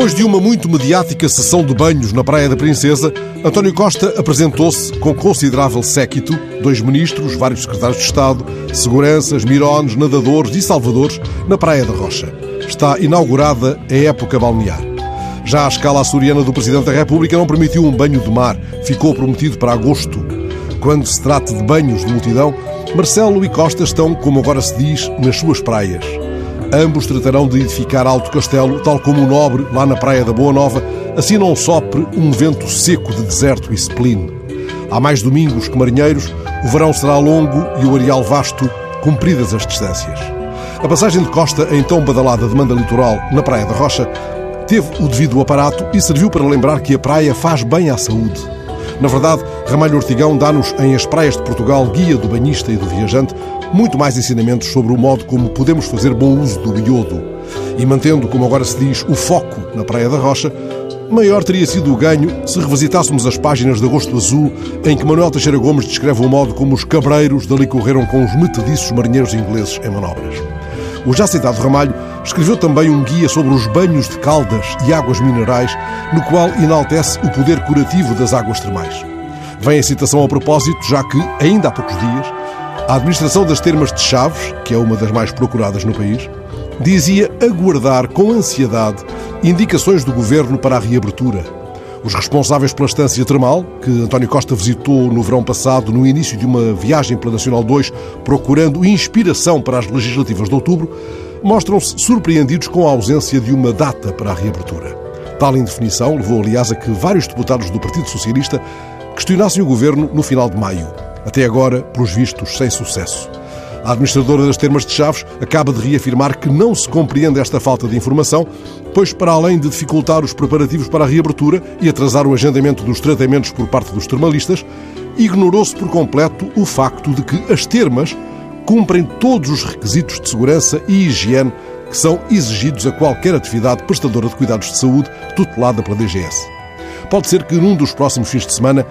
Depois de uma muito mediática sessão de banhos na Praia da Princesa, António Costa apresentou-se com considerável séquito, dois ministros, vários secretários de Estado, seguranças, mirones, nadadores e salvadores na Praia da Rocha. Está inaugurada a época balnear. Já a escala açoriana do Presidente da República não permitiu um banho de mar, ficou prometido para agosto. Quando se trata de banhos de multidão, Marcelo e Costa estão, como agora se diz, nas suas praias. Ambos tratarão de edificar Alto Castelo, tal como o Nobre, lá na Praia da Boa Nova, assim não sopre um vento seco de deserto e spleen. Há mais domingos que marinheiros, o verão será longo e o areal vasto, cumpridas as distâncias. A passagem de Costa, em tão badalada demanda litoral, na Praia da Rocha, teve o devido aparato e serviu para lembrar que a praia faz bem à saúde. Na verdade, Ramalho Ortigão dá-nos, em As Praias de Portugal, guia do banhista e do viajante, muito mais ensinamentos sobre o modo como podemos fazer bom uso do iodo. E mantendo, como agora se diz, o foco na Praia da Rocha, maior teria sido o ganho se revisitássemos as páginas de Agosto Azul, em que Manuel Teixeira Gomes descreve o modo como os cabreiros dali correram com os metediços marinheiros ingleses em manobras. O já citado Ramalho escreveu também um guia sobre os banhos de caldas e águas minerais, no qual enaltece o poder curativo das águas termais. Vem a citação ao propósito, já que, ainda há poucos dias, a administração das termas de Chaves, que é uma das mais procuradas no país, dizia aguardar com ansiedade indicações do governo para a reabertura. Os responsáveis pela estância termal, que António Costa visitou no verão passado, no início de uma viagem pela Nacional 2, procurando inspiração para as legislativas de outubro, mostram-se surpreendidos com a ausência de uma data para a reabertura. Tal indefinição levou, aliás, a que vários deputados do Partido Socialista questionassem o governo no final de maio. Até agora, pelos vistos, sem sucesso. A administradora das Termas de Chaves acaba de reafirmar que não se compreende esta falta de informação, pois, para além de dificultar os preparativos para a reabertura e atrasar o agendamento dos tratamentos por parte dos termalistas, ignorou-se por completo o facto de que as termas cumprem todos os requisitos de segurança e higiene que são exigidos a qualquer atividade prestadora de cuidados de saúde tutelada pela DGS. Pode ser que num dos próximos fins de semana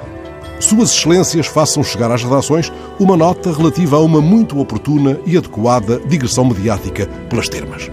suas Excelências façam chegar às redações uma nota relativa a uma muito oportuna e adequada digressão mediática pelas termas.